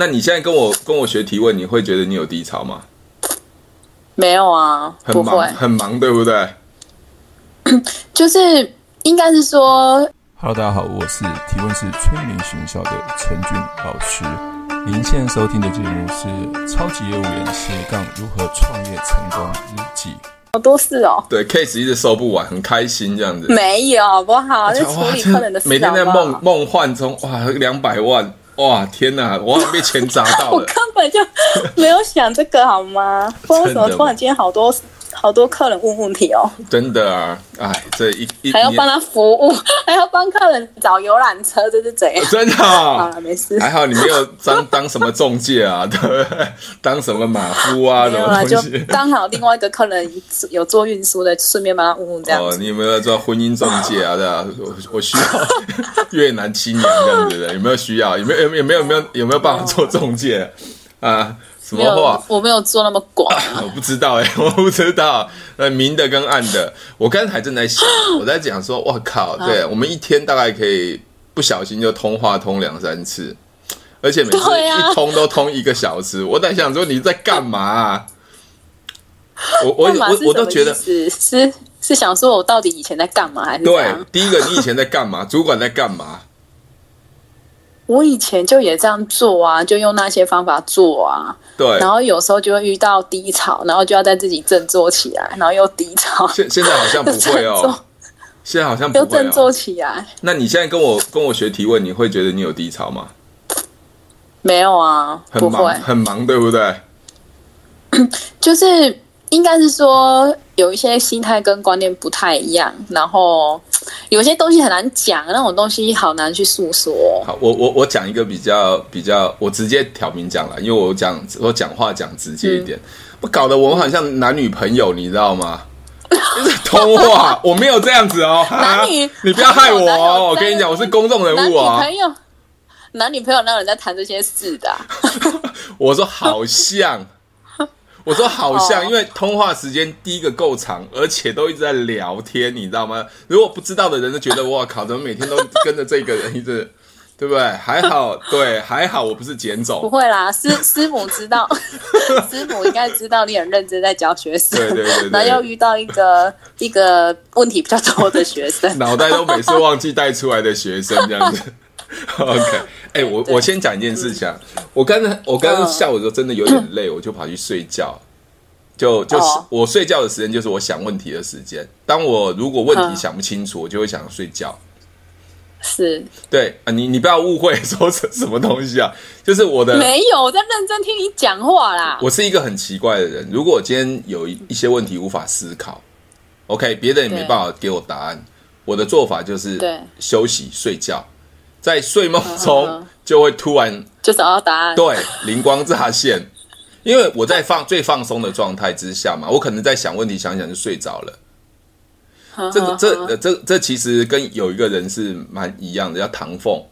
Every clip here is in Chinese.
那你现在跟我跟我学提问，你会觉得你有低潮吗？没有啊，很忙很忙，对不对？就是应该是说，Hello，大家好，我是提问是催眠学校的陈俊老师。您现在收听的节目是《超级业务员斜杠如何创业成功日记》。好多事哦，对，case 一直收不完，很开心这样子。没有，好不好？就处理客人的事，每天在梦梦幻中，哇，两百万。哇天哪！我好像被钱砸到了。我根本就没有想这个好吗？不知道为什么突然间好多好多客人问问题哦。真的啊，哎，这一一还要帮他服务，还要帮客人找游览车，这是怎样？真的啊。好了，没事。还好你没有当当什么中介啊，对 不对？当什么马夫啊？什么东西？就刚好另外一个客人有做运输的，顺便帮他问问这样。哦，你有没有做婚姻中介啊？对啊，我我需要越南新娘这样子的，有没有需要？有没有有没有没有没有有没有办法做中介啊？什么话？我没有做那么广、啊啊，我不知道哎、欸，我不知道。呃，明的跟暗的，我刚才正在想，我在讲说，我靠，对，我们一天大概可以不小心就通话通两三次，而且每次一通都通一个小时。啊、我在想说你在干嘛、啊？我我我我都觉得是是是想说我到底以前在干嘛？还是对，第一个你以前在干嘛？主管在干嘛？我以前就也这样做啊，就用那些方法做啊。对，然后有时候就会遇到低潮，然后就要在自己振作起来，然后又低潮。现现在好像不会哦，现在好像不会、哦、又振作起来。那你现在跟我跟我学提问，你会觉得你有低潮吗？没有啊，很忙，很忙，对不对？就是。应该是说有一些心态跟观念不太一样，然后有些东西很难讲，那种东西好难去诉说。好，我我我讲一个比较比较，我直接挑明讲了，因为我讲我讲话讲直接一点，不、嗯、搞得我们好像男女朋友，你知道吗？就 是通话，我没有这样子哦，男女，你不要害我哦，我跟你讲，我是公众人物啊。男女朋友，男女朋友哪有人在谈这些事的、啊？我说好像。我说好像，因为通话时间第一个够长，而且都一直在聊天，你知道吗？如果不知道的人就觉得哇靠，怎么每天都跟着这个人一直，对不对？还好，对，还好我不是简总。不会啦，师师母知道，师母应该知道你很认真在教学生。对对对，对。然后又遇到一个 一个问题比较多的学生，脑袋都每次忘记带出来的学生这样子。OK，哎、欸，我我先讲一件事情、啊。我刚才我刚刚下午的时候真的有点累，我就跑去睡觉。就就是我睡觉的时间，就是我想问题的时间。当我如果问题想不清楚，我就会想睡觉。是，对啊，你你不要误会 说什什么东西啊，就是我的没有我在认真听你讲话啦。我是一个很奇怪的人，如果我今天有一些问题无法思考，OK，别人也没办法给我答案，我的做法就是休息睡觉。在睡梦中就会突然就找到答案，对，灵光乍现。因为我在放最放松的状态之下嘛，我可能在想问题，想想就睡着了。这个这这这其实跟有一个人是蛮一样的，叫唐凤。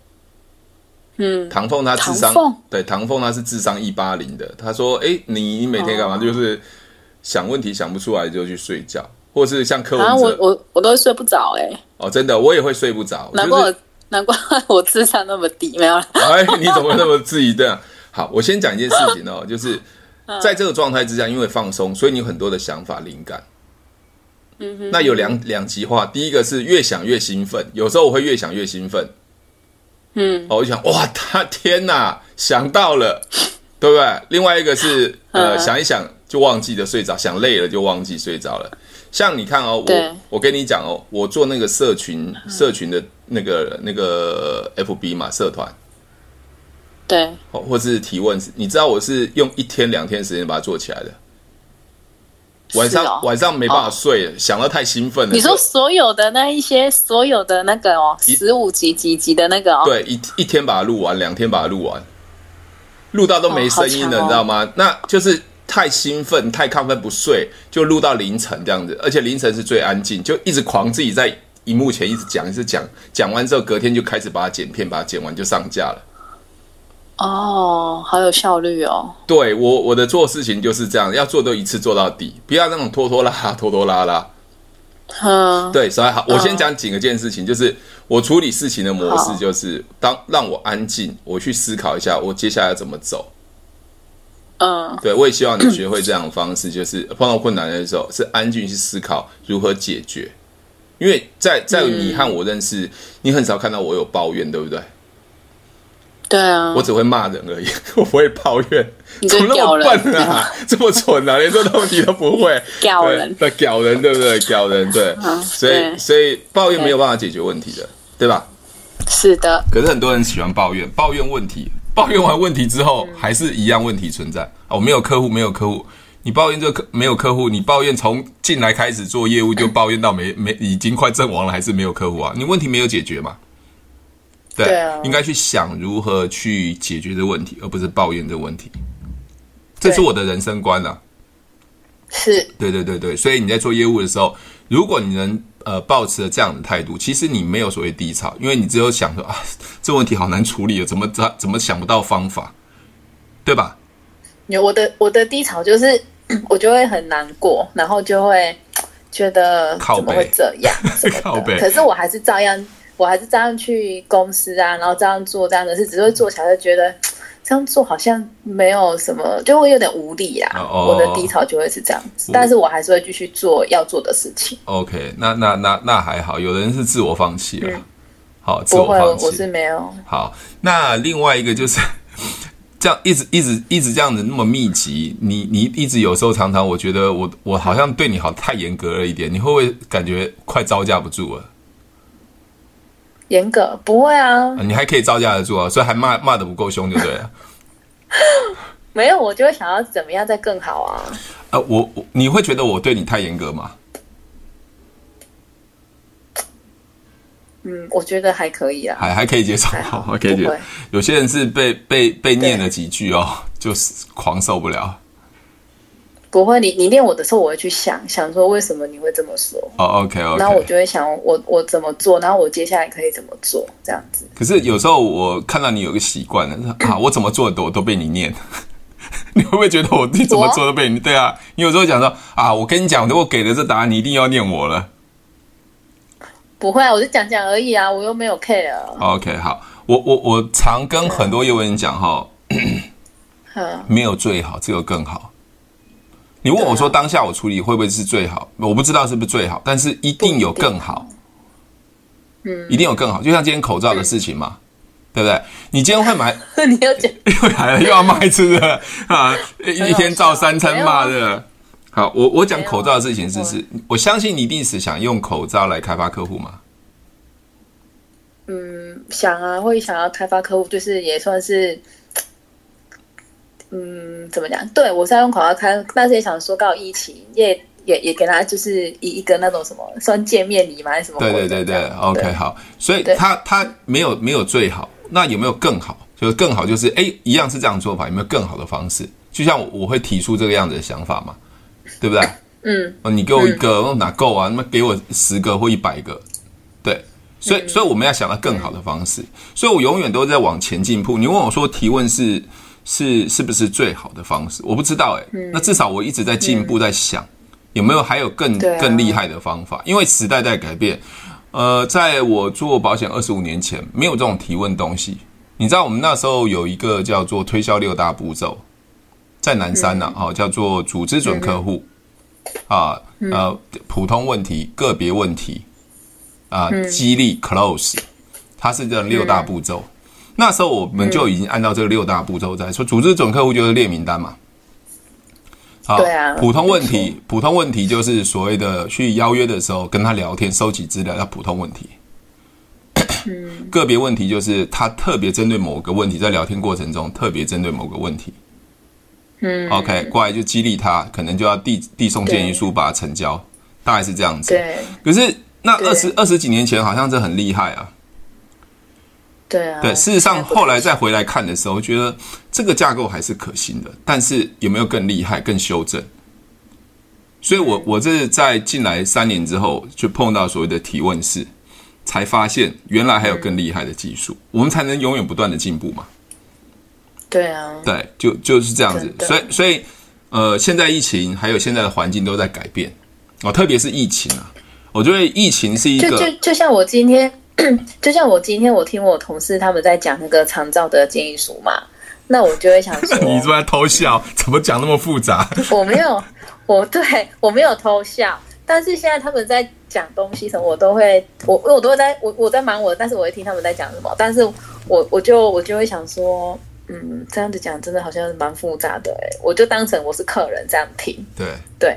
嗯，唐凤他智商对唐凤他是智商一八零的。他说：“哎，你每天干嘛？就是想问题想不出来就去睡觉，或是像柯文哲，我我我都睡不着哎。哦，真的，我也会睡不着。难怪难怪我智商那么低，没有了。哎，你怎么会那么质疑的？好，我先讲一件事情哦，就是。在这个状态之下，因为放松，所以你有很多的想法、灵感。嗯哼。那有两两极化，第一个是越想越兴奋，有时候我会越想越兴奋。嗯。哦，我就想，哇，他天哪，想到了，对不对？另外一个是，呃，想一想就忘记了睡着，想累了就忘记睡着了。像你看哦，我我跟你讲哦，我做那个社群社群的那个那个 FB 嘛社团。对，或或是提问，你知道我是用一天两天时间把它做起来的。晚上、哦、晚上没办法睡，哦、想到太兴奋了。你说所有的那一些，所有的那个哦，十五集几集的那个哦，对，一一天把它录完，两天把它录完，录到都没声音了，你知道吗？那就是太兴奋、太亢奋不睡，就录到凌晨这样子，而且凌晨是最安静，就一直狂自己在荧幕前一直讲，一直讲，讲完之后隔天就开始把它剪片，把它剪完就上架了。哦，好有效率哦！对我，我的做事情就是这样，要做都一次做到底，不要那种拖拖拉拉、拖拖拉拉。嗯，对，所以好，我先讲几个件事情，就是我处理事情的模式，就是当让我安静，我去思考一下，我接下来要怎么走。嗯，对，我也希望你学会这样的方式，就是碰到困难的时候是安静去思考如何解决。因为在在你和我认识，你很少看到我有抱怨，对不对？对啊，我只会骂人而已，我不会抱怨。你怎么那么笨啊？这么蠢啊？连这个问题都不会？屌人 对，屌人，对不对？屌人，对。所以，所以抱怨没有办法解决问题的，对吧？是的。可是很多人喜欢抱怨，抱怨问题，抱怨完问题之后，还是一样问题存在。哦，没有客户，没有客户。你抱怨这个客没有客户，你抱怨从进来开始做业务就抱怨到没没已经快阵亡了，还是没有客户啊？你问题没有解决嘛？对，对啊，应该去想如何去解决这个问题，而不是抱怨这个问题。这是我的人生观啊。是，对对对对，所以你在做业务的时候，如果你能呃保持了这样的态度，其实你没有所谓低潮，因为你只有想说啊，这问题好难处理，怎么怎怎么想不到方法，对吧？有我的我的低潮就是我就会很难过，然后就会觉得怎么会这样？可是我还是照样。我还是照样去公司啊，然后这样做这样的事，只会做起来就觉得这样做好像没有什么，就会有点无力啦。Oh, 我的低潮就会是这样子，但是我还是会继续做要做的事情。OK，那那那那还好，有人是自我放弃了。嗯、好，自我放弃，我是没有。好，那另外一个就是这样一直一直一直这样子那么密集，你你一直有时候常常，我觉得我我好像对你好太严格了一点，你会不会感觉快招架不住了？严格不会啊，你还可以招架得住啊，所以还骂骂的不够凶就对了。没有，我就会想要怎么样再更好啊。呃，我我你会觉得我对你太严格吗？嗯，我觉得还可以啊，还还可以接受，好，还可以接受。有些人是被被被念了几句哦，就是狂受不了。不会，你你念我的时候，我会去想想说，为什么你会这么说？哦、oh，OK OK，然后我就会想我我怎么做，然后我接下来可以怎么做，这样子。可是有时候我看到你有个习惯呢，啊，我怎么做的我都被你念，你会不会觉得我你怎么做都被你？对啊，你有时候讲说啊，我跟你讲，如果给了这答案，你一定要念我了。不会啊，我就讲讲而已啊，我又没有 care。OK，好，我我我常跟很多业务员讲哈，没有最好，只有更好。你问我说，当下我处理会不会是最好？我不知道是不是最好，但是一定有更好。嗯，一定有更好。就像今天口罩的事情嘛，对不对？你今天会买？你要讲又来 了，又要骂一次的啊！一天照三餐骂的。好，我我讲口罩的事情是是，我相信你一定是想用口罩来开发客户嘛？嗯，想啊，会想要开发客户，就是也算是。嗯，怎么讲？对我是要用口罩开，但是也想说，告疫情也也也给他就是一一个那种什么算见面礼嘛，还是什么？对对对对，OK 好。所以他他没有没有最好，那有没有更好？就是更好，就是哎，一样是这样做法，有没有更好的方式？就像我，我会提出这个样子的想法嘛，对不对？嗯，你给我一个，嗯、哪够啊？那么给我十个或一百个，对。所以，嗯、所以我们要想到更好的方式。嗯、所以我永远都在往前进步。你问我说，提问是？是是不是最好的方式？我不知道哎、那至少我一直在进步，在想、嗯、有没有还有更、啊、更厉害的方法。因为时代在改变。呃，在我做保险二十五年前，没有这种提问东西。你知道我们那时候有一个叫做推销六大步骤，在南山呢、哦、叫做组织准客户、嗯、啊，呃，普通问题、个别问题啊，激励 close，它是这六大步骤。嗯那时候我们就已经按照这个六大步骤在说，组织准客户就是列名单嘛。啊。普通问题，普通问题就是所谓的去邀约的时候跟他聊天、收集资料，要普通问题。嗯。个别问题就是他特别针对某个问题，在聊天过程中特别针对某个问题。嗯。OK，过来就激励他，可能就要递递送建议书，把它成交，大概是这样子。对。可是那二十二十几年前，好像这很厉害啊。对啊，对，事实上后来再回来看的时候，觉得这个架构还是可行的，但是有没有更厉害、更修正？所以我我这是在进来三年之后，就碰到所谓的提问式，才发现原来还有更厉害的技术，我们才能永远不断的进步嘛。对啊，对，就就是这样子。所以所以呃，现在疫情还有现在的环境都在改变哦，特别是疫情啊。我觉得疫情是一个，就就就像我今天，就像我今天我听我同事他们在讲那个长照的建议书嘛，那我就会想说，你是不是在偷笑？怎么讲那么复杂？我没有，我对我没有偷笑，但是现在他们在讲东西什么，我都会，我我都会在我我在忙我，但是我会听他们在讲什么，但是我我就我就会想说。嗯，这样子讲真的好像是蛮复杂的哎，我就当成我是客人这样听。对对，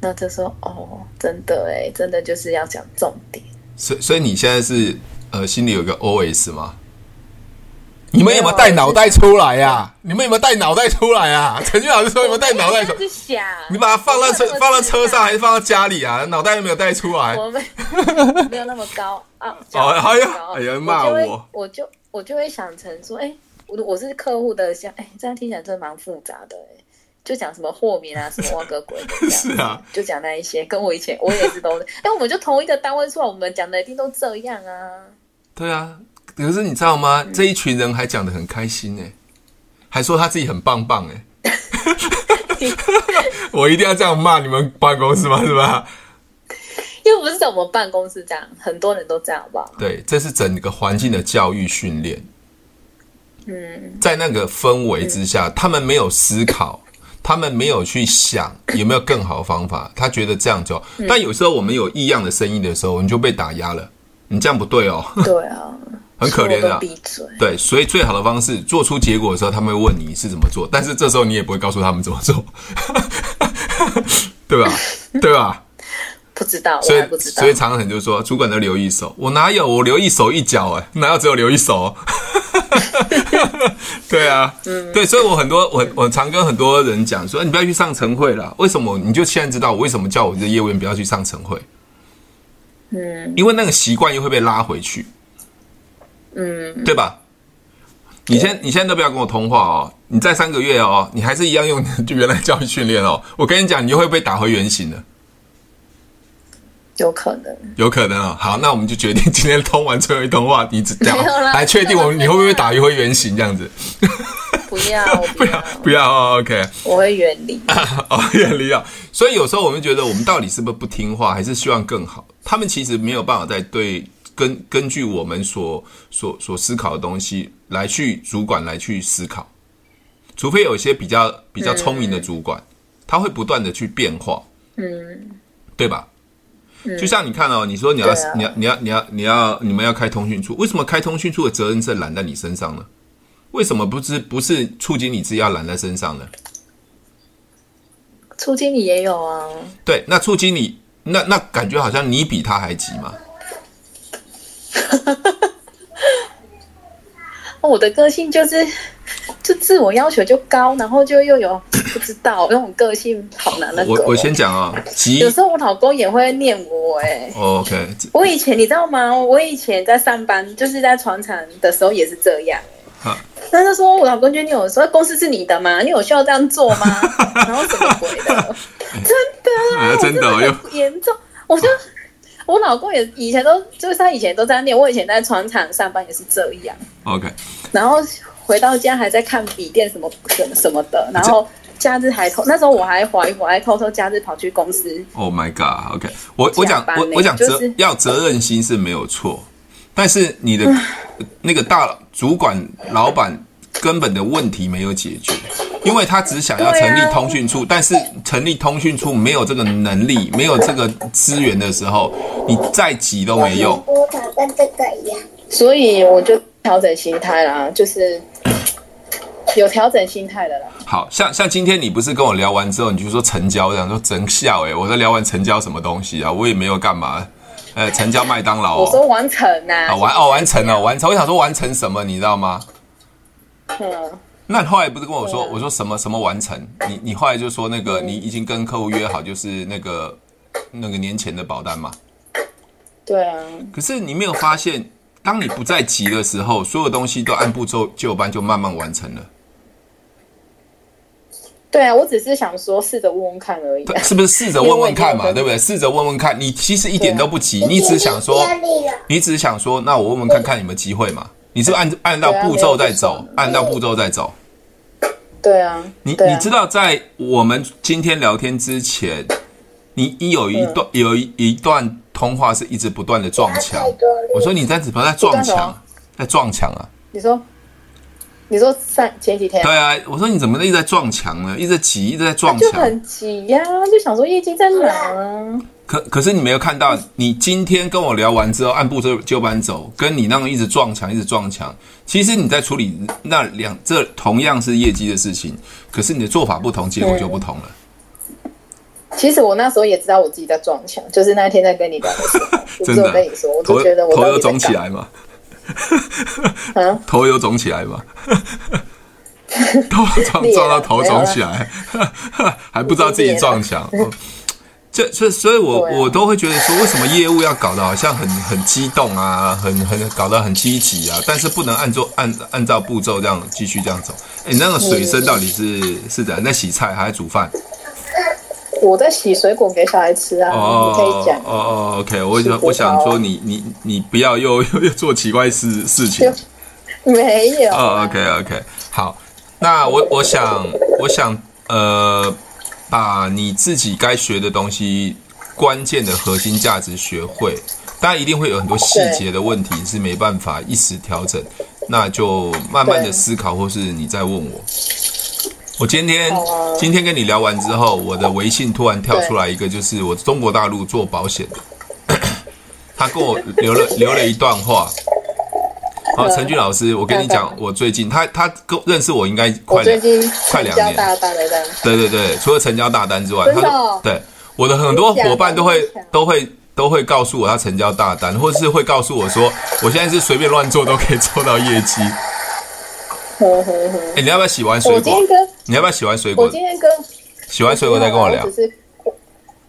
那就说哦，真的哎，真的就是要讲重点。所以所以你现在是呃心里有个 OS 吗？你们有没有带脑袋出来呀、啊？你们有没有带脑袋出来啊？陈俊老师说有没有带脑袋出来？想你把它放到车放到车上还是放到家里啊？脑袋有没有带出来？我没 没有那么高啊！哦，哎呀，哎呀，骂我，我就我就会想成说，哎。我我是客户的，像哎，这样听起来真的蛮复杂的哎，就讲什么豁免啊，什么挖个鬼的，是啊，就讲那一些，跟我以前我也是都，哎，我们就同一个单位出来，我们讲的一定都这样啊。对啊，可是你知道吗？嗯、这一群人还讲的很开心哎，还说他自己很棒棒哎，我一定要这样骂你们办公室吗？是吧？又不是在我们办公室这样，很多人都这样吧？对，这是整个环境的教育训练。嗯，在那个氛围之下，嗯，他们没有思考，他们没有去想有没有更好的方法，他觉得这样就，嗯。但有时候我们有异样的声音的时候，你就被打压了。你这样不对哦。对啊，很可怜的。闭嘴。对，所以最好的方式，做出结果的时候，他们会问你是怎么做，但是这时候你也不会告诉他们怎么做，对吧？对吧？不知道，所以不知道。所以常常就是说，主管都留一手，我哪有？我留一手一脚哎，哪有只有留一手？对啊，嗯，对，所以我很多我我常跟很多人讲说，你不要去上晨会了。为什么？你就现在知道我为什么叫我这业务员不要去上晨会？嗯，因为那个习惯又会被拉回去，嗯，对吧？你先你现在都不要跟我通话哦，你再三个月哦，你还是一样用就原来教育训练哦。我跟你讲，你就会被打回原形的。有可能，有可能啊、哦。好，那我们就决定今天通完最后一通话，你只讲来确定我们你会不会打回原形这样子？不要，不要，不要哦。OK，我会远离。哦，远离啊。所以有时候我们觉得，我们到底是不是不听话，还是希望更好？他们其实没有办法在对根根据我们所所所思考的东西来去主管来去思考，除非有一些比较比较聪明的主管，嗯、他会不断的去变化，嗯，对吧？就像你看哦，你说你要、啊、你要你要你要你要你们要开通讯处，为什么开通讯处的责任是揽在你身上呢？为什么不是不是处经理自己要揽在身上呢？处经理也有啊。对，那处经理那那感觉好像你比他还急嘛。我的个性就是。就自我要求就高，然后就又有不知道那种个性好难的。我我先讲啊，有时候我老公也会念我哎、欸。Oh, OK。我以前你知道吗？我以前在上班，就是在船厂的时候也是这样。哈。那他说我老公就念我说公司是你的吗？你有需要这样做吗？然后什么鬼的？真的啊，真的很严重。我就我老公也以前都就是他以前都在念，我以前在船厂上班也是这样。OK。然后。回到家还在看笔电什么什么什么的，然后假日还偷，那时候我还怀疑，我还偷偷假日跑去公司。Oh my god！OK，我我讲我我讲责、就是、要责任心是没有错，但是你的那个大主管老板根本的问题没有解决，因为他只想要成立通讯处，但是成立通讯处没有这个能力，没有这个资源的时候，你再急都没用。我跟这个一样，所以我就调整心态啦，就是。有调整心态的啦。好像像今天你不是跟我聊完之后，你就说成交这样说真笑哎！我在聊完成交什么东西啊？我也没有干嘛，呃，成交麦当劳、哦。我说完成呐、啊，完哦，完成了，完成。我想说完成什么，你知道吗？嗯。那你后来不是跟我说，我说什么什么完成？你你后来就说那个你已经跟客户约好，就是那个那个年前的保单嘛。对啊。可是你没有发现，当你不再急的时候，所有东西都按部就就班，就慢慢完成了。对啊，我只是想说试着问问看而已，是不是试着问问看嘛？对不对？试着问问看，你其实一点都不急，你只想说，你只想说，那我问问看看有没有机会嘛？你是，是按按照步骤在走，按照步骤在走。对啊，你你知道，在我们今天聊天之前，你你有一段有一一段。通话是一直不断的撞墙。我说你在怎么在撞墙？在撞墙啊？你说，你说上前几天？对啊，我说你怎么一直在撞墙呢？一直挤，一直在撞墙，就很挤呀，就想说业绩在哪啊？可可是你没有看到，你今天跟我聊完之后，按部就就班走，跟你那种一直撞墙、一直撞墙，其实你在处理那两这同样是业绩的事情，可是你的做法不同，结果就不同了。嗯、其实我那时候也知道我自己在撞墙，就是那一天在跟你聊的时候，真的，我跟你说，我就觉得我头要肿起来嘛，啊，头有肿起来吗，头撞撞到头肿起来，还不知道自己撞墙。这所以，所以我我都会觉得说，为什么业务要搞得好像很很激动啊，很很搞得很积极啊，但是不能按照按按照步骤这样继续这样走？哎，你那个水声到底是是怎样？在洗菜还是煮饭？我在洗水果给小孩吃啊。哦，可以讲。哦哦，OK，我想我想说你，你你你不要又又 又做奇怪事事情。没有。哦，OK OK，好，那我我想我想呃。把你自己该学的东西，关键的核心价值学会，当然一定会有很多细节的问题是没办法一时调整，那就慢慢的思考，或是你再问我。我今天今天跟你聊完之后，我的微信突然跳出来一个，就是我中国大陆做保险的，他跟我留了 留了一段话。好，陈俊老师，我跟你讲，我最近他他跟认识我应该快两快两年，对对对，除了成交大单之外，他说对我的很多伙伴都会都会都会告诉我他成交大单，或者是会告诉我说，我现在是随便乱做都可以做到业绩。哎，你要不要洗完水果？你要不要洗完水果？我今天跟洗完水果再跟我聊。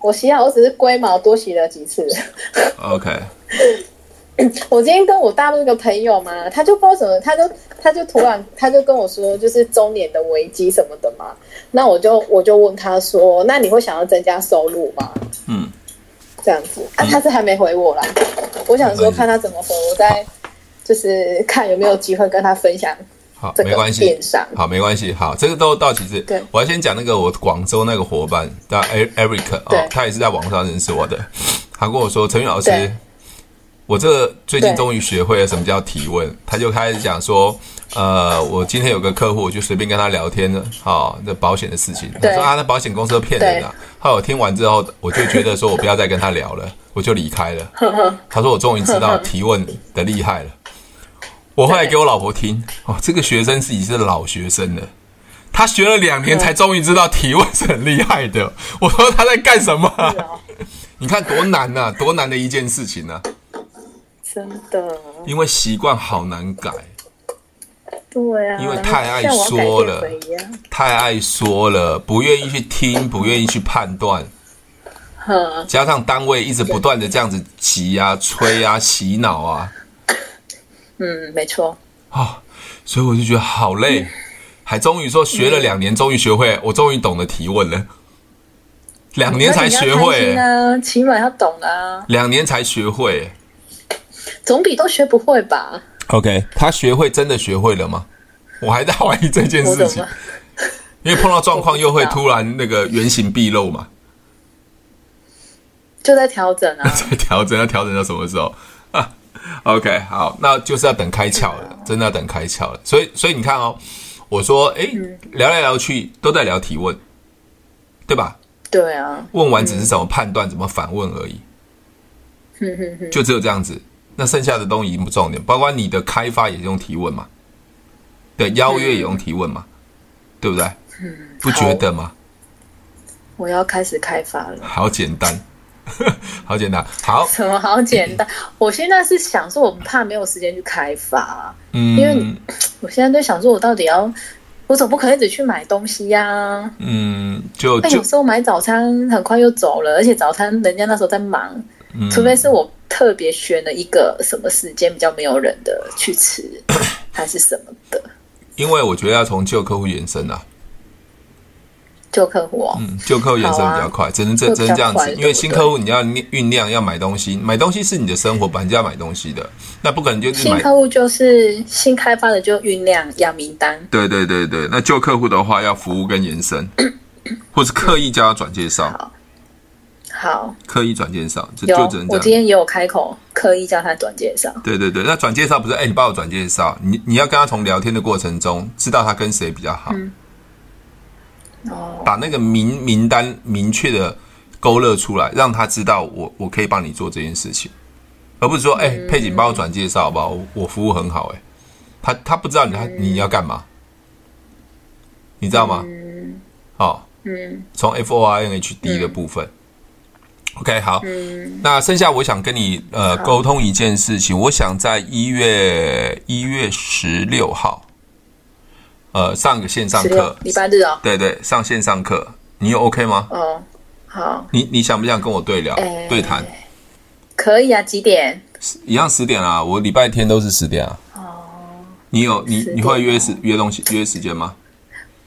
我洗好，我只是龟毛多洗了几次。OK。我今天跟我大陆一个朋友嘛，他就不知道什么，他就他就突然他就跟我说，就是中年的危机什么的嘛。那我就我就问他说，那你会想要增加收入吗？嗯，这样子啊，他是还没回我啦。我想说看他怎么回，我再就是看有没有机会跟他分享。好，没关系。好，没关系。好，这个都到其次。对，我要先讲那个我广州那个伙伴叫 Eric 哦，他也是在网上认识我的。他跟我说，陈宇老师。我这最近终于学会了什么叫提问，他就开始讲说，呃，我今天有个客户，我就随便跟他聊天了，好，那保险的事情，他说啊，那保险公司都骗人啊。后来我听完之后，我就觉得说我不要再跟他聊了，我就离开了。他说我终于知道提问的厉害了。我后来给我老婆听，哦，这个学生是已经是老学生了，他学了两年才终于知道提问是很厉害的。我说他在干什么？你看多难呐，多难的一件事情呢。真的，因为习惯好难改。对啊，因为太爱说了，太爱说了，不愿意去听，不愿意去判断。加上单位一直不断的这样子挤啊、催啊、洗脑啊。嗯，没错。哦，所以我就觉得好累，还终于说学了两年，终于学会，我终于懂得提问了。两年才学会啊，起码要懂啊。两年才学会。总比都学不会吧？OK，他学会真的学会了吗？我还在怀疑这件事情，因为碰到状况又会突然那个原形毕露嘛，就在调整啊，在调整，要调整到什么时候啊？OK，好，那就是要等开窍了，真的要等开窍了。所以，所以你看哦，我说，哎，聊来聊去都在聊提问，对吧？对啊，问完只是怎么判断、怎么反问而已，就只有这样子。那剩下的东西不重点，包括你的开发也用提问嘛，对，邀约也用提问嘛，对不对？嗯，不觉得吗？我要开始开发了。好简单，好简单，好。什么好简单？我现在是想说，我怕没有时间去开发，嗯，因 为我现在在想说，我到底要，我总不可能一直去买东西呀，啊？嗯，就就有时候买早餐很快又走了，而且早餐人家那时候在忙，嗯，除非是我。特别选了一个什么时间比较没有人的去吃，还是什么的？因为我觉得要从旧客户延伸啊，旧客户哦，嗯，旧客户延伸比较快，啊、只能这只能这样子。因为新客户你要酝酿，要买东西，买东西是你的生活，本来就要买东西的，那不可能就是新客户就是新开发的就酝酿养名单。对对对对，那旧客户的话要服务跟延伸，或是刻意叫他转介绍。好，刻意转介绍，就就只能。我今天也有开口刻意叫他转介绍。对对对，那转介绍不是哎，你帮我转介绍，你你要跟他从聊天的过程中知道他跟谁比较好，嗯、哦，把那个名名单明确的勾勒出来，让他知道我我可以帮你做这件事情，而不是说哎，佩锦帮我转介绍好不好？我我服务很好哎，他他不知道你他你要干嘛，你知道吗？嗯，哦，嗯，从 F O R N H D 的部分。OK，好，嗯，那剩下我想跟你呃沟通一件事情，我想在一月一月十六号，呃，上个线上课，礼拜日哦，对对，上线上课，你有 OK 吗？哦，好，你你想不想跟我对聊、欸、对谈？可以啊，几点？一样十点啊，我礼拜天都是十点啊。哦，你有你你会约时约东西约时间吗？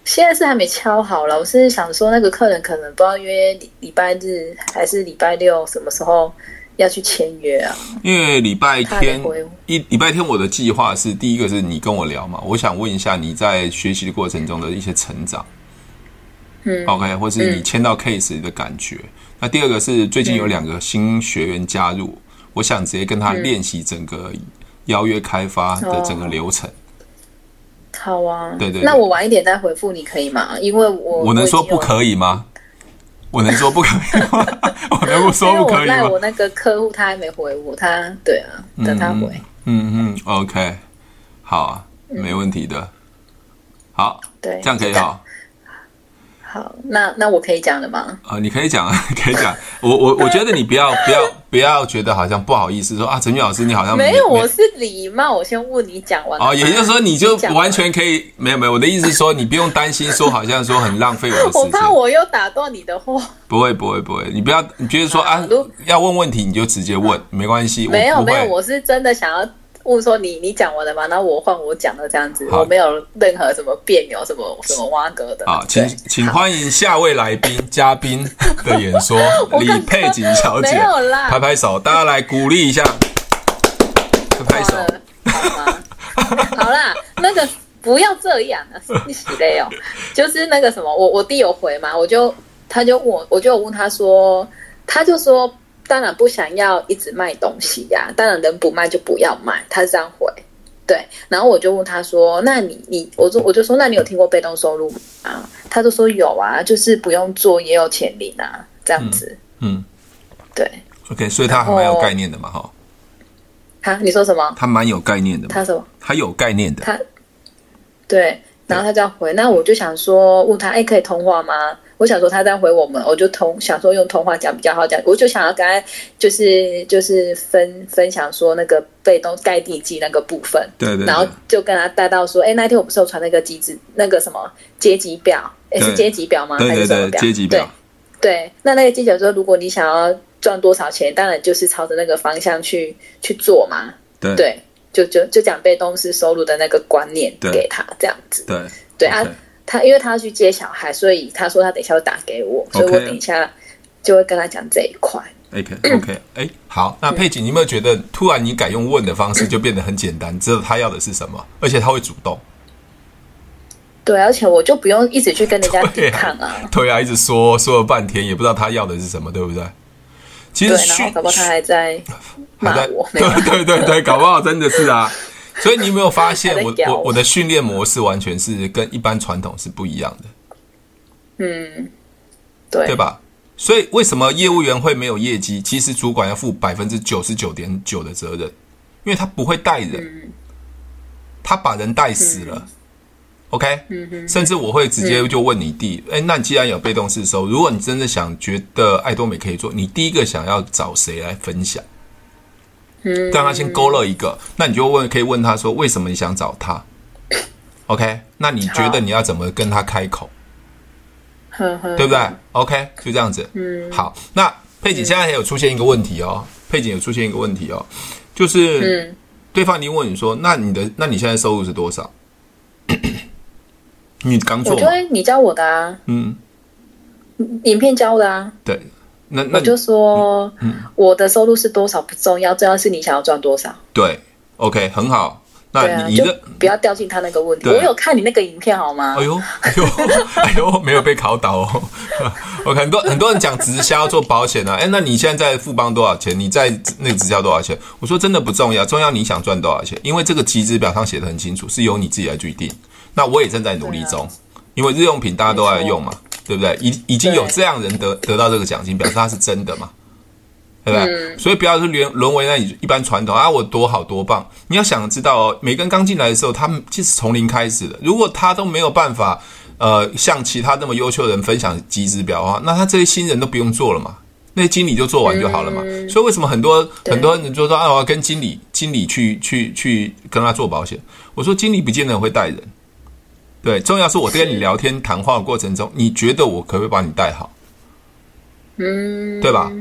现在是还没敲好了，我是想说那个客人可能不知道约礼礼拜日还是礼拜六什么时候要去签约啊？因为礼拜天一礼拜天我的计划是第一个是你跟我聊嘛，我想问一下你在学习的过程中的一些成长，嗯，OK，或是你签到 case 的感觉。嗯、那第二个是最近有两个新学员加入，嗯、我想直接跟他练习整个邀约开发的整个流程。哦好啊，对，对对，那我晚一点再回复你可以吗？因为我我能说不可以吗？我能说不可以吗？我能说不可以吗？我那个客户他还没回我，他对啊，等他回。嗯嗯，OK，好啊，没问题的。嗯、好，对，这样可以哈。好，那那我可以讲了吗？啊、呃，你可以讲啊，可以讲。我我我觉得你不要不要不要觉得好像不好意思说啊，陈俊老师你好像没，没有，我是礼貌，我先问你讲完。哦，也就是说你就完全可以没有没有，我的意思是说你不用担心说好像说很浪费我的时间。我怕我又打断你的话。不会不会不会，你不要你觉得说啊，啊要问问题你就直接问，没关系。没有没有，我是真的想要。问说你你讲完了吗？然后我换我讲了这样子，我没有任何什么别扭，什么什么挖格的。好，请请欢迎下位来宾嘉宾的演说，李佩锦小姐，拍拍手，大家来鼓励一下，拍拍手，好吗？好啦，那个不要这样啊，你洗嘞哦，就是那个什么，我我弟有回嘛，我就他就问我，我就问他说，他就说。当然不想要一直卖东西呀、啊，当然能不卖就不要卖。他是这样回，对。然后我就问他说：“那你你，我就我就说，那你有听过被动收入吗？”啊，他就说有啊，就是不用做也有钱领啊，这样子。嗯，嗯对。OK，所以他还蛮有概念的嘛，哈。哈，你说什么？他蛮有概念的。他什么？他有概念的。他，对。然后他这样回，那我就想说，问他，哎，可以通话吗？我想说他在回我们，我就通想说用通话讲比较好讲，我就想要跟他就是就是分分享说那个被动盖地基那个部分，对，对对，然后就跟他带到说，哎，那天我不是有传那个机制那个什么阶级表，哎是阶级表吗？对对对，还是什么表？阶级表。对对，那那个阶级表说，如果你想要赚多少钱，当然就是朝着那个方向去去做嘛。对对，就就就讲被动式收入的那个观念给他这样子。对对啊。他因为他要去接小孩，所以他说他等一下会打给我.所以我等一下就会跟他讲这一块。OK OK，哎、欸，好，那佩锦，你有没有觉得突然你改用问的方式就变得很简单？知道他要的是什么，而且他会主动。对，而且我就不用一直去跟人家抵抗啊。对啊，一直说说了半天，也不知道他要的是什么，对不对？其实，对，然后搞不好他还在骂我。对对对对，搞不好真的是啊。所以你有没有发现我，我我我的训练模式完全是跟一般传统是不一样的。嗯，对，对吧？所以为什么业务员会没有业绩？其实主管要负百分之九十九点九的责任，因为他不会带人，嗯、他把人带死了。嗯、OK，甚至我会直接就问你弟，哎、嗯，那你既然有被动式收入，如果你真的想觉得爱多美可以做，你第一个想要找谁来分享？让他先勾勒一个，那你就问，可以问他说，为什么你想找他？OK，那你觉得你要怎么跟他开口？对不对？OK，就这样子。嗯，好。那佩锦现在还有出现一个问题哦，佩锦有出现一个问题哦，就是，对方你问你说，那你的，那你现在收入是多少？你刚做，我觉得你教我的啊，嗯，影片教的啊，对。那那我就说，嗯，我的收入是多少不重要，重要是你想要赚多少。对，OK，很好。那你的不要掉进他那个问题。我有看你那个影片好吗？哎呦 哎呦哎呦，没有被考倒哦。我很多很多人讲直销做保险啊，哎，那你现在在富邦多少钱？你在那个直销多少钱？我说真的不重要，重要你想赚多少钱，因为这个集资表上写的很清楚，是由你自己来决定。那我也正在努力中，因为日用品大家都爱用嘛，对不对？已已经有这样人得得到这个奖金，表示他是真的嘛。对不对？嗯、所以不要是沦沦为那一般传统啊！我多好多棒！你要想知道哦，每个人刚进来的时候，他们其实从零开始的。如果他都没有办法，呃，像其他那么优秀的人分享集资表的话，那他这些新人都不用做了嘛？那些经理就做完就好了嘛？嗯、所以为什么很多很多人就说啊，我要跟经理经理去去去跟他做保险？我说经理不见得会带人，对，重要是我跟你聊天谈话的过程中，你觉得我可不可以把你带好？嗯，对吧？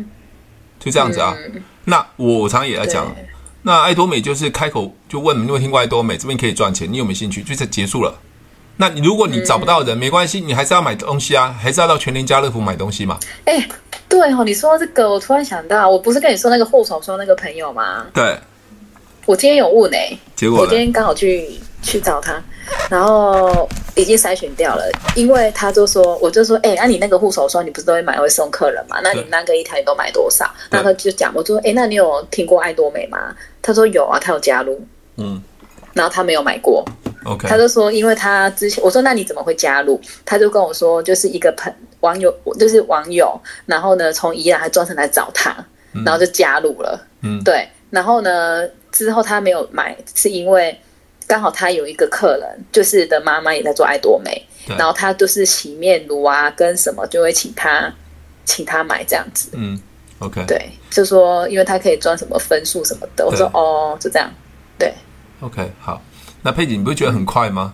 就这样子啊，嗯、那我常常也来讲，那爱多美就是开口就问，你有听过爱多美这边可以赚钱，你有没有兴趣？就这结束了。那你如果你找不到人，嗯、没关系，你还是要买东西啊，还是要到全联、家乐福买东西嘛。哎、欸，对哦，你说到这个，我突然想到，我不是跟你说那个护手霜那个朋友吗？对，我今天有问哎、欸，结果我今天刚好去去找他。然后已经筛选掉了，因为他就说，我就说，哎、欸，那、啊、你那个护手霜，你不是都会买会送客人嘛？那你那个一台你都买多少？对那他就讲，我就说，哎、欸，那你有听过爱多美吗？他说有啊，他有加入，嗯，然后他没有买过，OK，他就说，因为他之前我说，那你怎么会加入？他就跟我说，就是一个朋网友，就是网友，然后呢，从宜兰还专程来找他，然后就加入了，嗯，对，然后呢，之后他没有买，是因为。刚好他有一个客人，就是的妈妈也在做爱多美，然后他就是洗面乳啊跟什么，就会请他请他买这样子。嗯，OK，对，就说因为他可以赚什么分数什么的。我说哦，就这样，对，OK，好。那佩姐，你不会觉得很快吗？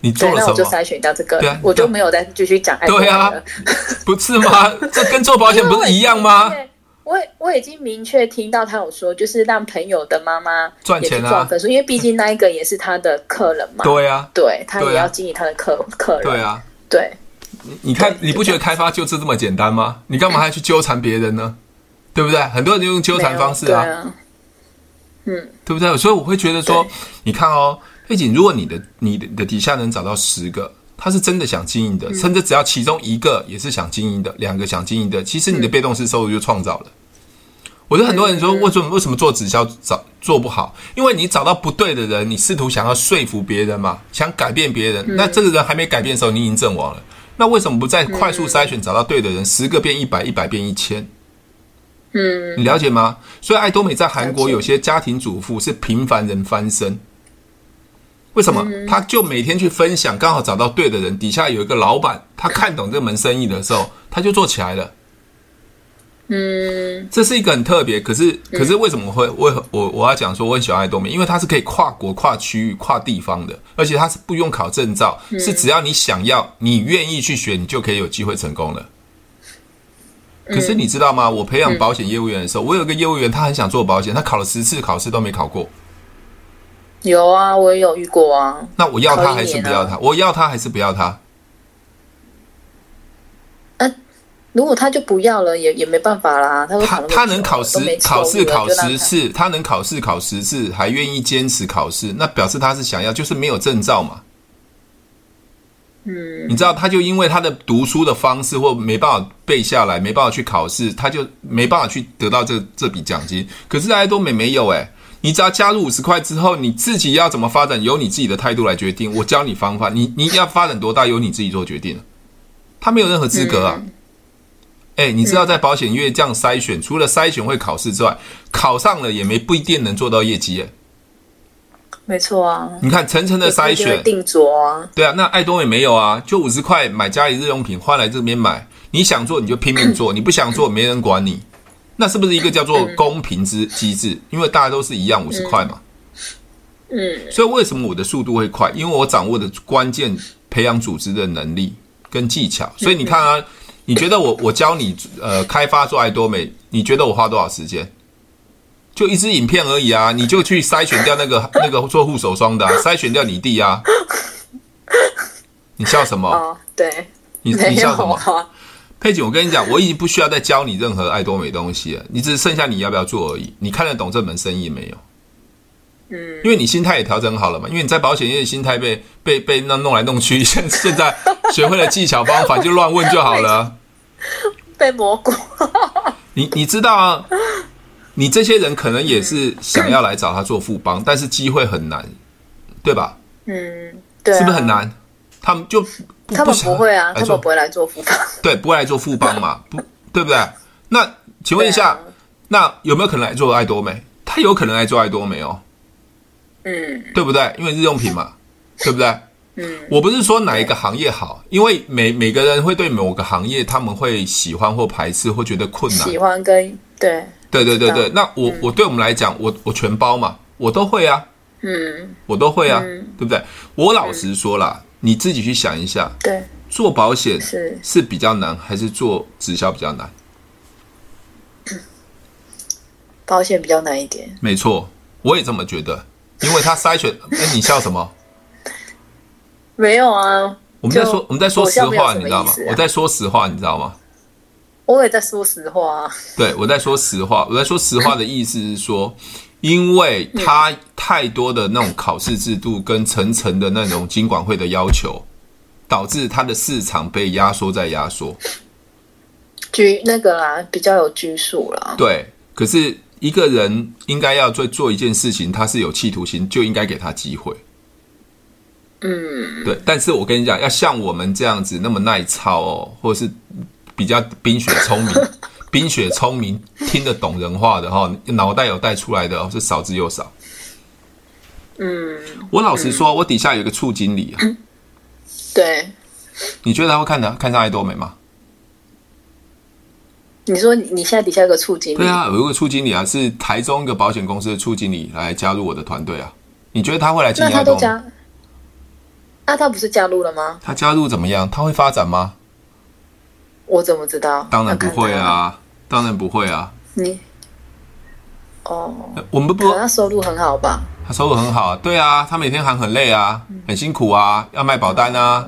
你做了什么？那我就筛选掉这个，对啊，我就没有再继续讲爱多美了。对啊，不是吗？这跟做保险不是一样吗？我我已经明确听到他有说，就是让朋友的妈妈赚钱啊，分数，因为毕竟那一个也是他的客人嘛。对啊，对他也要经营他的客客人。对啊，对。你看，你不觉得开发就是这么简单吗？你干嘛还去纠缠别人呢？对不对？很多人就用纠缠方式啊。嗯，对不对？所以我会觉得说，你看哦，佩锦，如果你的你的底下能找到十个，他是真的想经营的，甚至只要其中一个也是想经营的，两个想经营的，其实你的被动式收入就创造了。我觉得很多人说，为什么为什么做直销找做不好？因为你找到不对的人，你试图想要说服别人嘛，想改变别人。那这个人还没改变的时候，你已经阵亡了。那为什么不再快速筛选，找到对的人，十个变一百，一百变一千？嗯，你了解吗？所以爱多美在韩国有些家庭主妇是平凡人翻身。为什么？他就每天去分享，刚好找到对的人，底下有一个老板，他看懂这门生意的时候，他就做起来了。嗯，这是一个很特别，可是可是为什么会为何我我要讲说我很喜欢爱多美？因为它是可以跨国、跨区域、跨地方的，而且它是不用考证照，嗯、是只要你想要、你愿意去学，你就可以有机会成功了。可是你知道吗？我培养保险业务员的时候，我有个业务员，他很想做保险，他考了十次考试都没考过。有啊，我也有遇过啊。那我要他还是不要他？我要他还是不要他？如果他就不要了，也也没办法啦。他他他能考十考试考十次，他能考试考十次，还愿意坚持考试，那表示他是想要，就是没有证照嘛。嗯，你知道，他就因为他的读书的方式或没办法背下来，没办法去考试，他就没办法去得到这这笔奖金。可是爱多美没有哎、欸，你只要加入五十块之后，你自己要怎么发展，由你自己的态度来决定。我教你方法，你你要发展多大，由你自己做决定。他没有任何资格啊。嗯哎、欸，你知道在保险业这样筛选，嗯、除了筛选会考试之外，考上了也没不一定能做到业绩。哎，没错啊。你看层层的筛选，定着啊。对啊，那爱多美没有啊，就五十块买家里日用品，换来这边买。你想做你就拼命做，你不想做没人管你。那是不是一个叫做公平之机制？因为大家都是一样五十块嘛。嗯。所以为什么我的速度会快？因为我掌握的关键培养组织的能力跟技巧。所以你看啊。你觉得我我教你呃开发做爱多美，你觉得我花多少时间？就一支影片而已啊！你就去筛选掉那个 那个做护手霜的，啊，筛选掉你弟啊！你笑什么？哦，对，你你笑什么？佩姐，我跟你讲，我已经不需要再教你任何爱多美东西了，你只剩下你要不要做而已。你看得懂这门生意没有？嗯，因为你心态也调整好了嘛，因为你在保险业的心态被被被那弄来弄去，现 现在学会了技巧方法，就乱问就好了。被蘑菇，你你知道啊？你这些人可能也是想要来找他做副帮，但是机会很难，对吧？嗯，对、啊，是不是很难？他们就他们不会啊，他们不会来做副帮，对，不会来做副帮嘛，不对不对？那请问一下，啊、那有没有可能来做爱多美？他有可能来做爱多美哦，嗯，对不对？因为日用品嘛，对不对？嗯，我不是说哪一个行业好，因为每每个人会对某个行业他们会喜欢或排斥，或觉得困难，喜欢跟对。对对对对，那我、嗯、我对我们来讲，我我全包嘛，我都会啊，嗯，我都会啊，嗯、对不对？我老实说啦，嗯、你自己去想一下，对，做保险是。是比较难，还是做直销比较难？保险比较难一点，没错，我也这么觉得，因为他筛选，哎，你笑什么？没有啊，我们在说我们在说实话，你知道吗？我在说实话，你知道吗？我也在说实话啊。对，我在说实话。我在说实话的意思是说，因为他太多的那种考试制度跟层层的那种金管会的要求，导致他的市场被压缩再压缩。拘那个啦，比较有拘束啦。对，可是一个人应该要做做一件事情，他是有企图心，就应该给他机会。嗯，对。但是我跟你讲，要像我们这样子那么耐操哦，或者是。比较冰雪聪明，冰雪聪明，听得懂人话的哈，脑袋有带出来的哦，是少之又少。嗯，我老实说，嗯、我底下有一个处经理啊。对。你觉得他会看的看上爱多美吗？你说你现在底下有个处经理？对啊，有一个处经理啊，是台中一个保险公司的处经理来加入我的团队啊。你觉得他会来进爱多美？那他都加？那，他不是加入了吗？他加入怎么样？他会发展吗？我怎么知道？当然不会啊，当然不会啊。你哦，我们不，他收入很好吧？他收入很好啊，对啊，他每天还很累啊，很辛苦啊，要卖保单啊，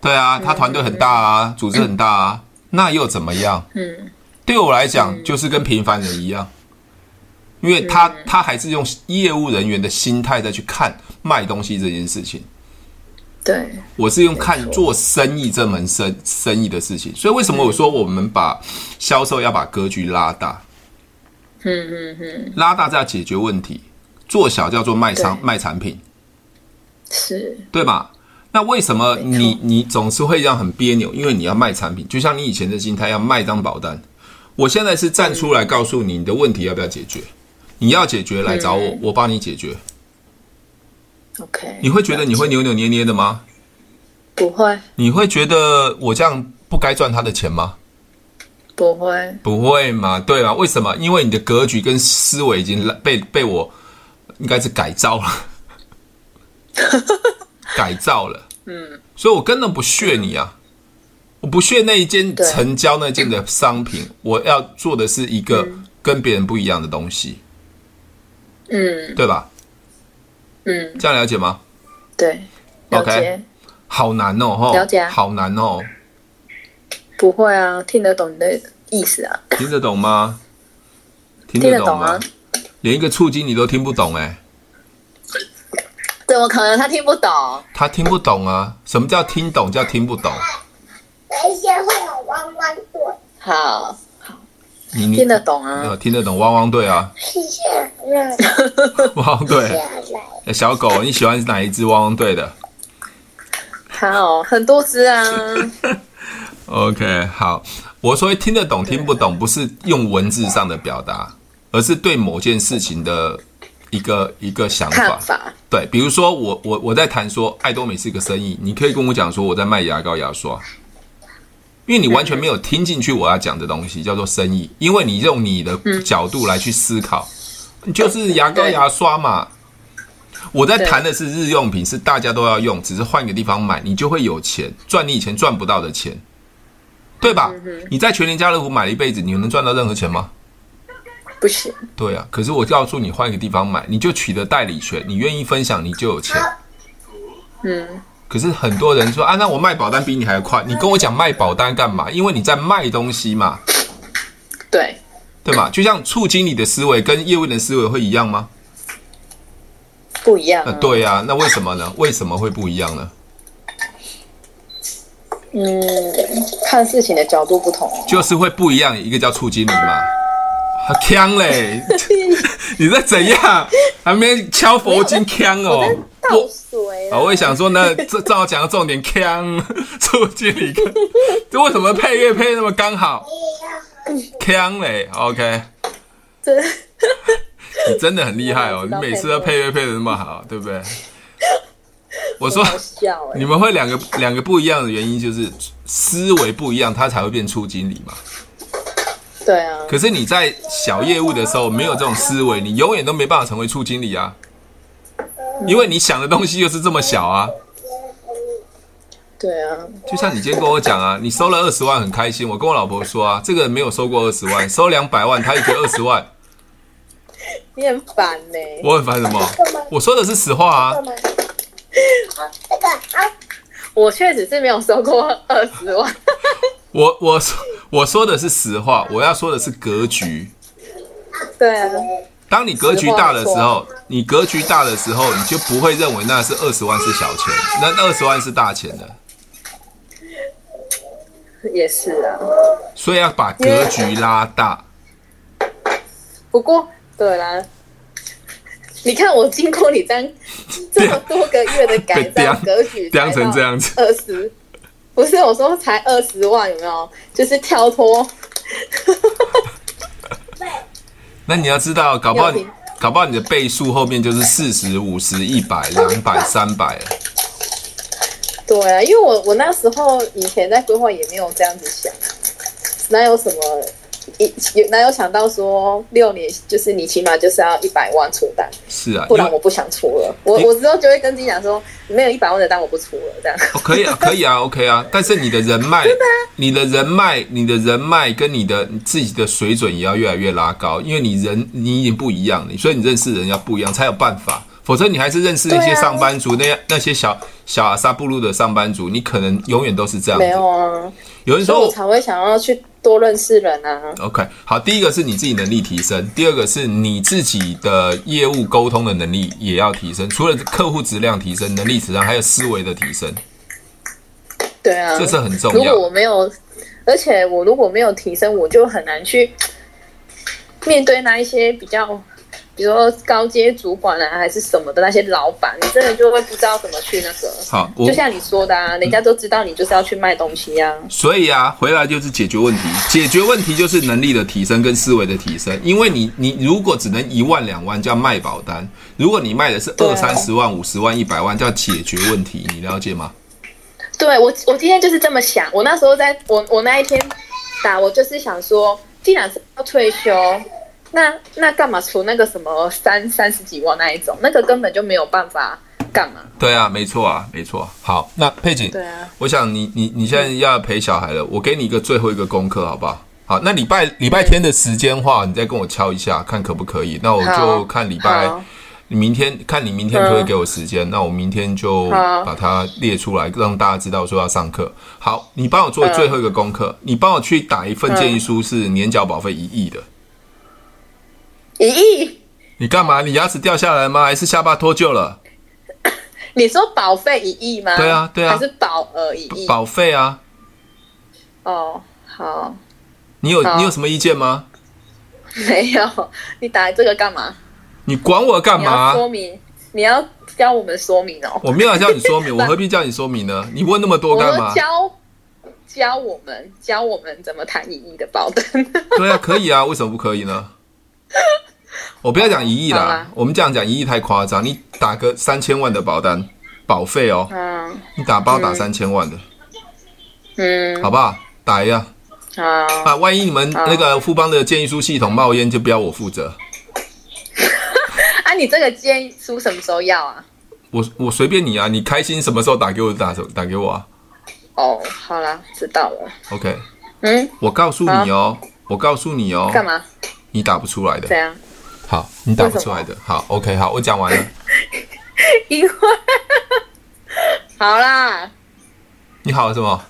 对啊，他团队很大啊，组织很大啊，那又怎么样？嗯，对我来讲就是跟平凡人一样，因为他他还是用业务人员的心态在去看卖东西这件事情。对，我是用看做生意这门生生意的事情，所以为什么我说我们把销售要把格局拉大？嗯嗯嗯，拉大是要解决问题，做小叫做卖商卖产品，是。对吧？那为什么你你总是会这样很别扭？因为你要卖产品，就像你以前的心态要卖张保单。我现在是站出来告诉你，你的问题要不要解决？你要解决来找我，我帮你解决。OK，你会觉得你会扭扭捏捏的吗？不会。你会觉得我这样不该赚他的钱吗？不会，不会嘛？对啊，为什么？因为你的格局跟思维已经被被我应该是改造了，改造了。嗯，所以我根本不屑你啊！我不屑那一件成交那件的商品，我要做的是一个跟别人不一样的东西。嗯，对吧？嗯，这样了解吗？对，OK，好难哦，哈，了解，好难哦。不会啊，听得懂你的意思啊？听得懂吗？听得懂吗？连一个处经理都听不懂哎，怎么可能？他听不懂？他听不懂啊？什么叫听懂？叫听不懂？等一下会有汪汪队。好。你听得懂啊？听得懂汪汪队啊！汪汪队，小狗，你喜欢哪一只汪汪队的？好，很多只啊。OK，好，我说听得懂听不懂，不是用文字上的表达，而是对某件事情的一个一个想法。对，比如说我我我在谈说爱多美是一个生意，你可以跟我讲说我在卖牙膏牙刷。因为你完全没有听进去我要讲的东西，叫做生意。因为你用你的角度来去思考，就是牙膏牙刷嘛。我在谈的是日用品，是大家都要用，只是换个地方买，你就会有钱赚你以前赚不到的钱，对吧？你在全年家乐福买了一辈子，你能赚到任何钱吗？不行。对啊，可是我告诉你，换一个地方买，你就取得代理权，你愿意分享，你就有钱。嗯。可是很多人说啊，那我卖保单比你还快。你跟我讲卖保单干嘛？因为你在卖东西嘛。对，对嘛？就像处经理的思维跟业务员的思维会一样吗？不一样、啊。对呀、啊，那为什么呢？为什么会不一样呢？嗯，看事情的角度不同，就是会不一样。一个叫处经理嘛，好锵嘞！你在怎样？还没敲佛经锵哦。倒水我，我也想说，那这正好讲到重点，锵出经理，这为什么配乐配那么刚好？锵嘞，OK。这，你真的很厉害哦！你每次都配乐配的那么好，对不对？我说，你们会两个两个不一样的原因，就是思维不一样，他才会变出经理嘛。对啊。可是你在小业务的时候没有这种思维，你永远都没办法成为处经理啊。因为你想的东西就是这么小啊。对啊。就像你今天跟我讲啊，你收了二十万很开心，我跟我老婆说啊，这个人没有收过二十万，收两百万他也觉得二十万。你很烦呢。我很烦什么？我说的是实话啊。这个啊，我确实是没有收过二十万。我我说我说的是实话，我要说的是格局。对啊。当你格局大的时候，你格局大的时候，你就不会认为那是二十万是小钱，那二十万是大钱的。也是啊。所以要把格局拉大。不过，对啦。你看我经过你这样 这么多个月的改造格局，变成这样子，二十，不是我说才二十万有没有？就是跳脱。那你要知道，搞不好你搞不好你的倍数后面就是四十五十一百两百三百。对啊，因为我我那时候以前在规划也没有这样子想，哪有什么？一有哪有想到说六年就是你起码就是要一百万出单，是啊，不然我不想出了。我我之后就会跟自己讲说，没有一百万的单我不出了，这样。哦，可以啊，可以啊，OK 啊。但是你的人脉，你的人脉，你的人脉跟你的你自己的水准也要越来越拉高，因为你人你已经不一样了，所以你认识人要不一样才有办法。否则你还是认识那些上班族，那那些小小阿萨布鲁的上班族，你可能永远都是这样。没有啊，有人说我才会想要去。多认识人啊。OK，好，第一个是你自己能力提升，第二个是你自己的业务沟通的能力也要提升。除了客户质量提升、能力质量，还有思维的提升。对啊，这是很重要。如果我没有，而且我如果没有提升，我就很难去面对那一些比较。比如说高阶主管啊，还是什么的那些老板，你真的就会不知道怎么去那个。好，就像你说的啊，人家都知道你就是要去卖东西啊。所以啊，回来就是解决问题，解决问题就是能力的提升跟思维的提升。因为你你如果只能一万两万叫卖保单，如果你卖的是二三十万、五十万、一百万叫解决问题，你了解吗？对，我我今天就是这么想。我那时候在我我那一天打，我就是想说，既然是要退休。那那干嘛出那个什么三三十几万那一种？那个根本就没有办法干嘛？对啊，没错啊，没错。好，那佩锦，对啊，我想你你你现在要陪小孩了，我给你一个最后一个功课，好不好？好，那礼拜礼拜天的时间话，你再跟我敲一下，看可不可以？那我就看礼拜，你明天看你明天可不可以给我时间？那我明天就把它列出来，让大家知道说要上课。好，你帮我做最后一个功课，你帮我去打一份建议书，是年缴保费一亿的。一亿？你干嘛？你牙齿掉下来吗？还是下巴脱臼了？你说保费一亿吗？对啊，对啊，还是保额一亿？保费啊。哦，好。你有你有什么意见吗？没有。你打这个干嘛？你管我干嘛？说明，你要教我们说明哦。我没有教你说明，我何必教你说明呢？你问那么多干嘛？教教我们，教我们怎么谈一亿的保单。对啊，可以啊，为什么不可以呢？我不要讲一亿啦，我们这样讲一亿太夸张。你打个三千万的保单保费哦，嗯、你打包打三千万的，嗯，好不好？打一下，好啊，万一你们那个富邦的建议书系统冒烟，就不要我负责。啊，你这个建议书什么时候要啊？我我随便你啊，你开心什么时候打给我打打给我啊。哦，好啦，知道了。OK，嗯，我告诉你哦，我告诉你哦，干嘛？你打不出来的。好，你打不出来的。好，OK，好，我讲完了。因为好啦，你好了什么？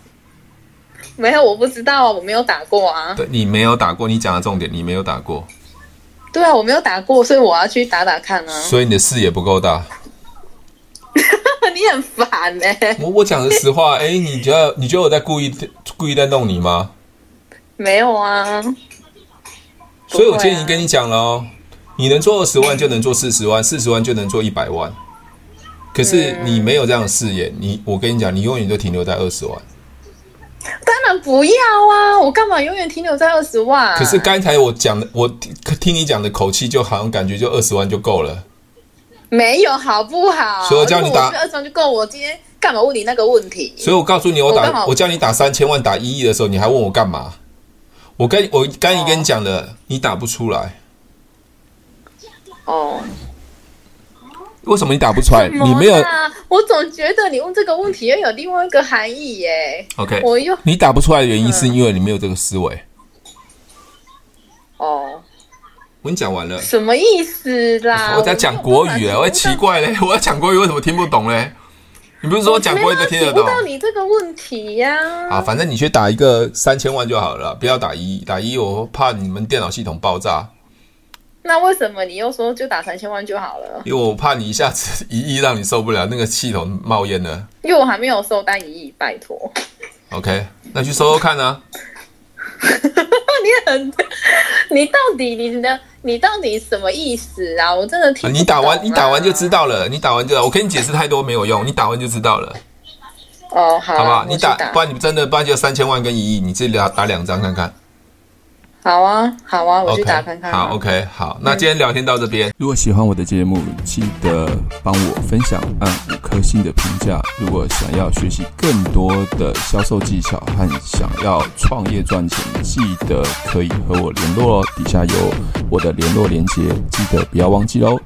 没有，我不知道，我没有打过啊。对，你没有打过，你讲的重点，你没有打过。对啊，我没有打过，所以我要去打打看啊。所以你的视野不够大。你很烦呢、欸。我我讲的实话，哎、欸，你觉得你觉得我在故意故意在弄你吗？没有啊。所以我今天已经跟你讲了哦，你能做二十万就能做四十万，四十万就能做一百万。可是你没有这样的视野，你我跟你讲，你永远都停留在二十万。当然不要啊！我干嘛永远停留在二十万？可是刚才我讲的，我听你讲的口气，就好像感觉就二十万就够了。没有，好不好？所以我叫你打二十万就够。我今天干嘛问你那个问题？所以我告诉你，我打我，我叫你打三千万、打一亿的时候，你还问我干嘛？我跟我刚才跟你讲的，哦，你打不出来。哦。为什么你打不出来？你没有，我总觉得你问这个问题又有另外一个含义耶。OK，我又你打不出来的原因是因为你没有这个思维。哦，我跟你讲完了。什么意思啦？我在讲国语哎，我奇怪嘞，我在讲国语为什么听不懂嘞？你不是说讲过一个听得懂？我到你这个问题呀。啊，反正你去打一个三千万就好了，不要打一，打一我怕你们电脑系统爆炸。那为什么你又说就打三千万就好了？因为我怕你一下子一亿让你受不了，那个系统冒烟了。因为我还没有收单一亿，拜托。OK，那去收收看啊。你很，你到底你的你到底什么意思啊？我真的听、啊。你打完你打完就知道了，你打完就我跟你解释太多没有用，你打完就知道了。哦，好，好不好？你打，不然你真的不然就三千万跟一亿，你自己打打两张看看。好啊，好啊，我去打看看。Okay, 好，OK，好，那今天聊天到这边。如果喜欢我的节目，记得帮我分享，按五颗星的评价。如果想要学习更多的销售技巧和想要创业赚钱，记得可以和我联络哦。底下有我的联络连接，记得不要忘记喽。